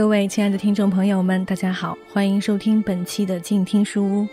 各位亲爱的听众朋友们，大家好，欢迎收听本期的静听书屋。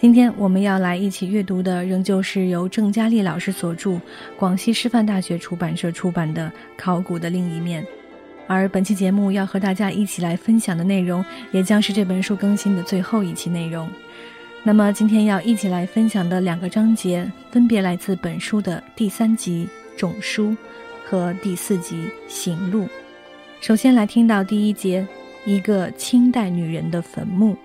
今天我们要来一起阅读的，仍旧是由郑嘉丽老师所著、广西师范大学出版社出版的《考古的另一面》。而本期节目要和大家一起来分享的内容，也将是这本书更新的最后一期内容。那么今天要一起来分享的两个章节，分别来自本书的第三集《种书》和第四集《行路》。首先来听到第一节，一个清代女人的坟墓。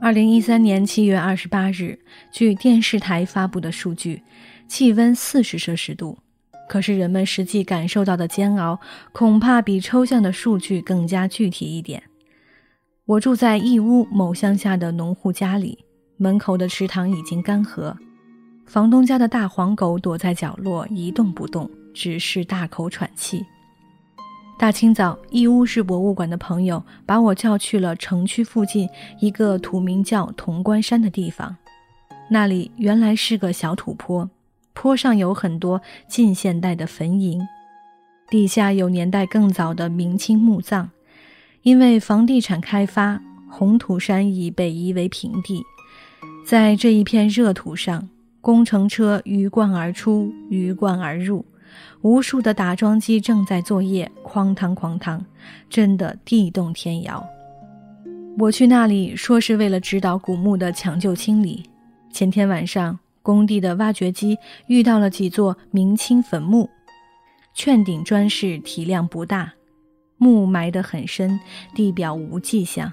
二零一三年七月二十八日，据电视台发布的数据，气温四十摄氏度。可是人们实际感受到的煎熬，恐怕比抽象的数据更加具体一点。我住在义乌某乡下的农户家里。门口的池塘已经干涸，房东家的大黄狗躲在角落一动不动，只是大口喘气。大清早，义乌市博物馆的朋友把我叫去了城区附近一个土名叫潼关山的地方，那里原来是个小土坡，坡上有很多近现代的坟茔，地下有年代更早的明清墓葬。因为房地产开发，红土山已被夷为平地。在这一片热土上，工程车鱼贯而出，鱼贯而入，无数的打桩机正在作业，哐当哐当，真的地动天摇。我去那里说是为了指导古墓的抢救清理。前天晚上，工地的挖掘机遇到了几座明清坟墓，券顶砖室体量不大，墓埋得很深，地表无迹象。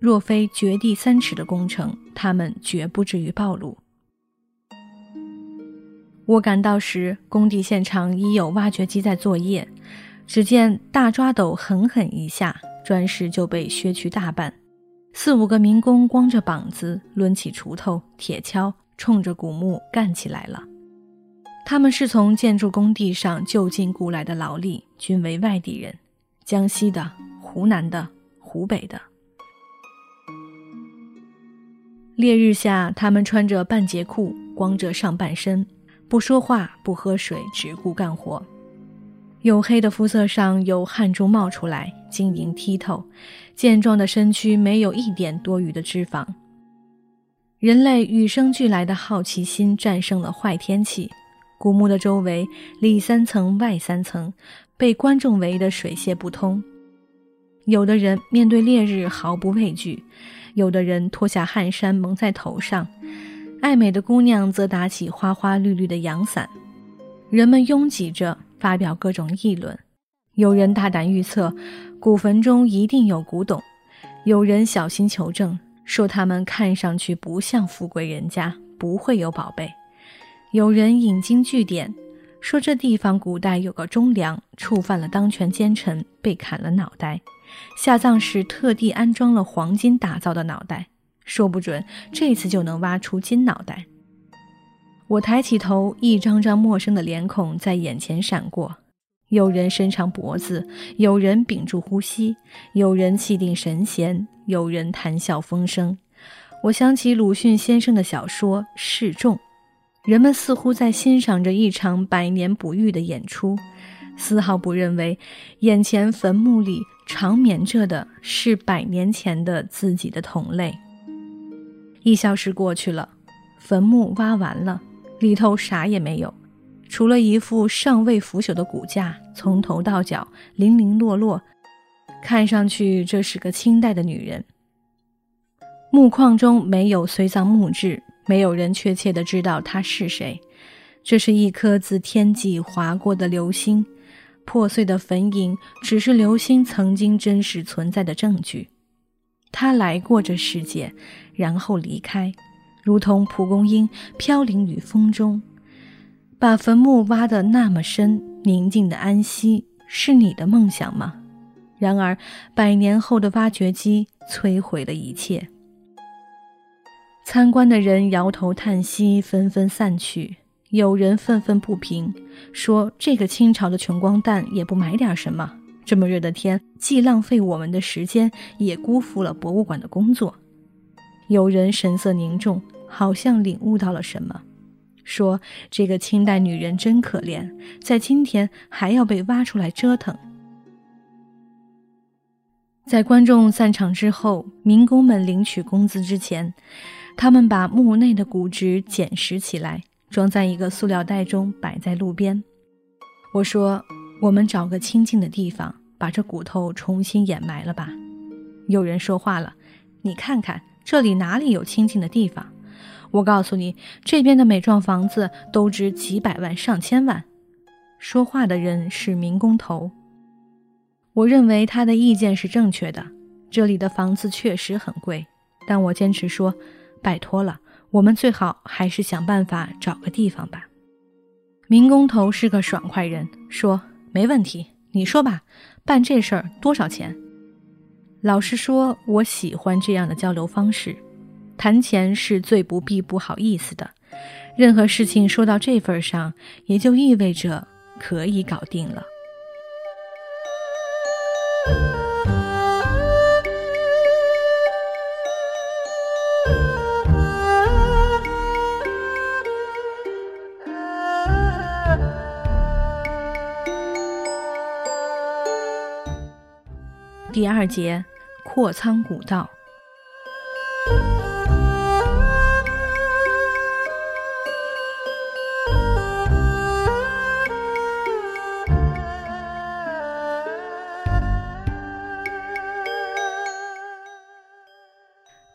若非掘地三尺的工程，他们绝不至于暴露。我赶到时，工地现场已有挖掘机在作业。只见大抓斗狠狠一下，砖石就被削去大半。四五个民工光着膀子，抡起锄头、铁锹，冲着古墓干起来了。他们是从建筑工地上就近雇来的劳力，均为外地人，江西的、湖南的、湖北的。烈日下，他们穿着半截裤，光着上半身，不说话，不喝水，只顾干活。黝黑的肤色上有汗珠冒出来，晶莹剔透；健壮的身躯没有一点多余的脂肪。人类与生俱来的好奇心战胜了坏天气。古墓的周围里三层外三层，被观众围得水泄不通。有的人面对烈日毫不畏惧。有的人脱下汗衫蒙在头上，爱美的姑娘则打起花花绿绿的阳伞。人们拥挤着发表各种议论，有人大胆预测古坟中一定有古董，有人小心求证说他们看上去不像富贵人家，不会有宝贝。有人引经据典说这地方古代有个忠良，触犯了当权奸臣，被砍了脑袋。下葬时特地安装了黄金打造的脑袋，说不准这次就能挖出金脑袋。我抬起头，一张张陌生的脸孔在眼前闪过，有人伸长脖子，有人屏住呼吸，有人气定神闲，有人谈笑风生。我想起鲁迅先生的小说《示众》，人们似乎在欣赏着一场百年不遇的演出，丝毫不认为眼前坟墓里。长眠着的是百年前的自己的同类。一小时过去了，坟墓挖完了，里头啥也没有，除了一副尚未腐朽的骨架，从头到脚零零落落，看上去这是个清代的女人。墓框中没有随葬墓志，没有人确切的知道他是谁。这是一颗自天际划过的流星。破碎的坟茔只是流星曾经真实存在的证据。他来过这世界，然后离开，如同蒲公英飘零于风中。把坟墓挖得那么深，宁静的安息，是你的梦想吗？然而，百年后的挖掘机摧毁了一切。参观的人摇头叹息，纷纷散去。有人愤愤不平，说：“这个清朝的穷光蛋也不买点什么。这么热的天，既浪费我们的时间，也辜负了博物馆的工作。”有人神色凝重，好像领悟到了什么，说：“这个清代女人真可怜，在今天还要被挖出来折腾。”在观众散场之后，民工们领取工资之前，他们把墓内的骨殖捡拾起来，装在一个塑料袋中，摆在路边。我说：“我们找个清静的地方，把这骨头重新掩埋了吧。”有人说话了：“你看看，这里哪里有清静的地方？我告诉你，这边的每幢房子都值几百万、上千万。”说话的人是民工头。我认为他的意见是正确的，这里的房子确实很贵，但我坚持说，拜托了，我们最好还是想办法找个地方吧。民工头是个爽快人，说没问题，你说吧，办这事儿多少钱？老实说，我喜欢这样的交流方式，谈钱是最不必不好意思的，任何事情说到这份上，也就意味着可以搞定了。第二节，扩仓古道。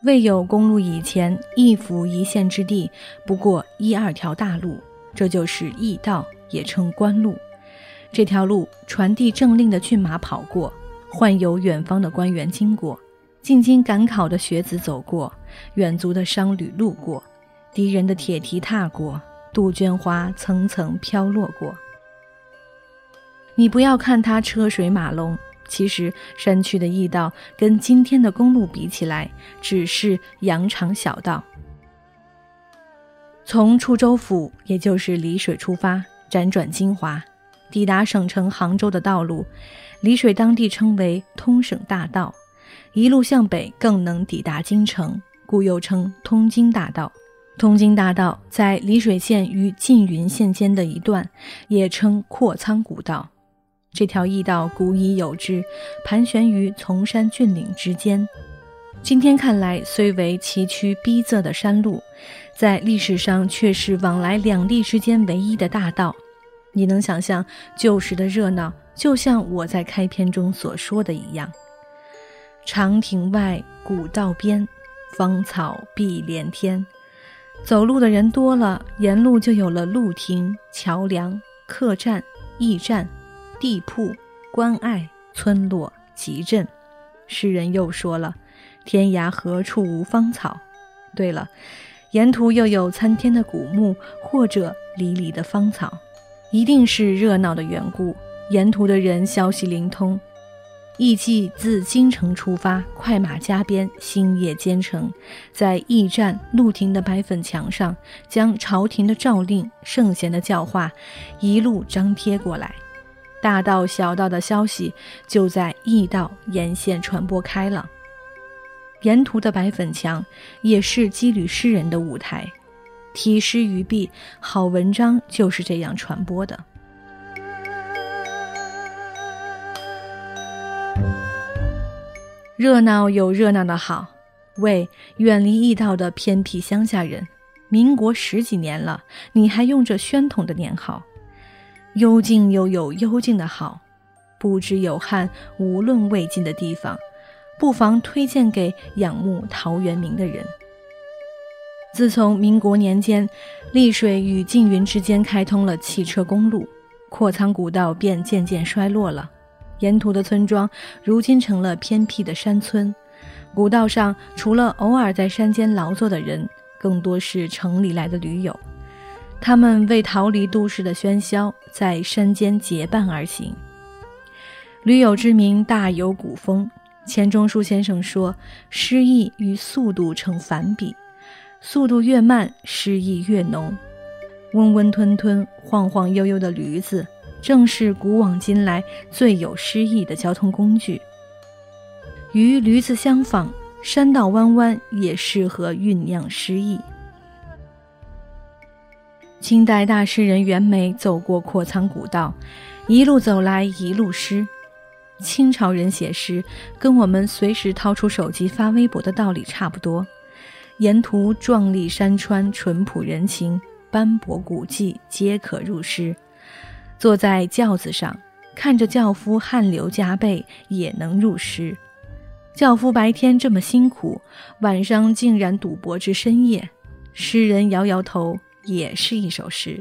未有公路以前，一府一县之地不过一二条大路，这就是驿道，也称官路。这条路，传递政令的骏马跑过。患有远方的官员经过，进京赶考的学子走过，远足的商旅路过，敌人的铁蹄踏过，杜鹃花层层飘落过。你不要看它车水马龙，其实山区的驿道跟今天的公路比起来，只是羊肠小道。从滁州府，也就是丽水出发，辗转金华，抵达省城杭州的道路。丽水当地称为通省大道，一路向北更能抵达京城，故又称通京大道。通京大道在丽水县与缙云县间的一段，也称阔仓古道。这条驿道古已有之，盘旋于崇山峻岭之间。今天看来虽为崎岖逼仄的山路，在历史上却是往来两地之间唯一的大道。你能想象旧时的热闹？就像我在开篇中所说的一样，长亭外，古道边，芳草碧连天。走路的人多了，沿路就有了路亭、桥梁、客栈、驿站、地铺、关隘、村落、集镇。诗人又说了：“天涯何处无芳草。”对了，沿途又有参天的古木或者离离的芳草，一定是热闹的缘故。沿途的人消息灵通，艺伎自京城出发，快马加鞭，星夜兼程，在驿站、露亭的白粉墙上，将朝廷的诏令、圣贤的教化一路张贴过来。大道小道的消息就在驿道沿线传播开了。沿途的白粉墙也是羁旅诗人的舞台，题诗于壁，好文章就是这样传播的。热闹有热闹的好，为，远离驿道的偏僻乡下人，民国十几年了，你还用着宣统的年号？幽静又有幽静的好，不知有汉无论魏晋的地方，不妨推荐给仰慕陶渊明的人。自从民国年间，丽水与缙云之间开通了汽车公路，阔仓古道便渐渐衰落了。沿途的村庄如今成了偏僻的山村，古道上除了偶尔在山间劳作的人，更多是城里来的驴友。他们为逃离都市的喧嚣，在山间结伴而行。驴友之名大有古风。钱钟书先生说：“诗意与速度成反比，速度越慢，诗意越浓。温温吞吞、晃晃悠悠的驴子。”正是古往今来最有诗意的交通工具。与驴子相仿，山道弯弯也适合酝酿诗意。清代大诗人袁枚走过阔苍古道，一路走来一路诗。清朝人写诗，跟我们随时掏出手机发微博的道理差不多。沿途壮丽山川、淳朴人情、斑驳古迹，皆可入诗。坐在轿子上，看着轿夫汗流浃背，也能入诗。轿夫白天这么辛苦，晚上竟然赌博至深夜，诗人摇摇头。也是一首诗。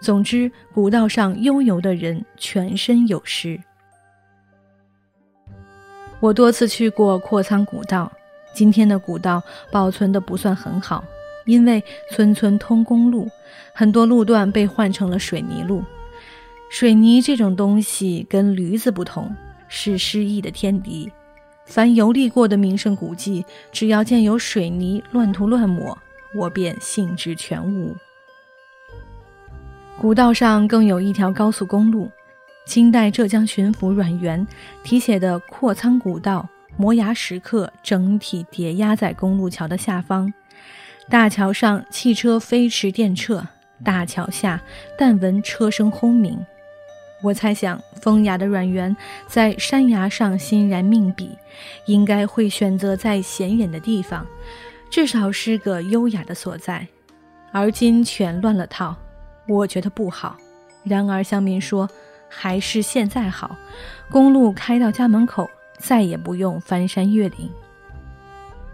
总之，古道上悠游的人全身有诗。我多次去过阔苍古道，今天的古道保存的不算很好，因为村村通公路，很多路段被换成了水泥路。水泥这种东西跟驴子不同，是诗意的天敌。凡游历过的名胜古迹，只要见有水泥乱涂乱抹。我便兴致全无。古道上更有一条高速公路，清代浙江巡抚阮元题写的“阔苍古道，摩崖石刻”整体叠压在公路桥的下方。大桥上汽车飞驰电掣，大桥下但闻车声轰鸣。我猜想，风雅的阮元在山崖上欣然命笔，应该会选择在显眼的地方。至少是个优雅的所在，而今全乱了套，我觉得不好。然而乡民说，还是现在好，公路开到家门口，再也不用翻山越岭。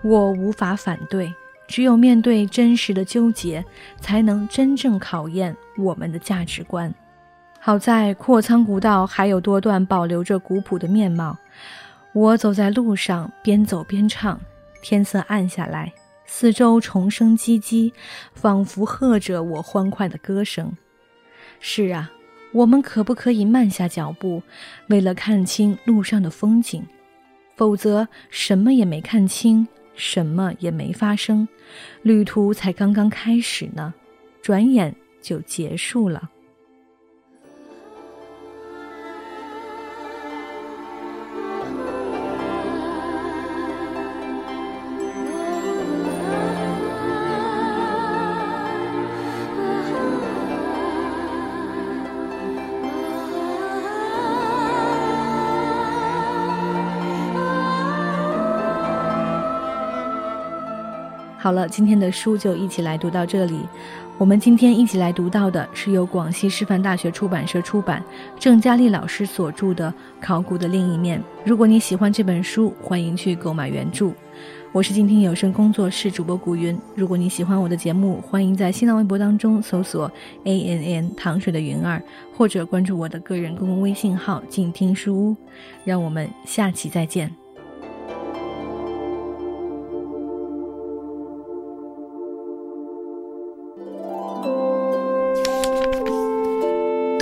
我无法反对，只有面对真实的纠结，才能真正考验我们的价值观。好在阔苍古道还有多段保留着古朴的面貌，我走在路上，边走边唱，天色暗下来。四周虫声唧唧，仿佛和着我欢快的歌声。是啊，我们可不可以慢下脚步，为了看清路上的风景？否则，什么也没看清，什么也没发生，旅途才刚刚开始呢，转眼就结束了。好了，今天的书就一起来读到这里。我们今天一起来读到的是由广西师范大学出版社出版、郑佳丽老师所著的《考古的另一面》。如果你喜欢这本书，欢迎去购买原著。我是静听有声工作室主播古云。如果你喜欢我的节目，欢迎在新浪微博当中搜索 “a n n 糖水的云儿”，或者关注我的个人公共微信号“静听书屋”。让我们下期再见。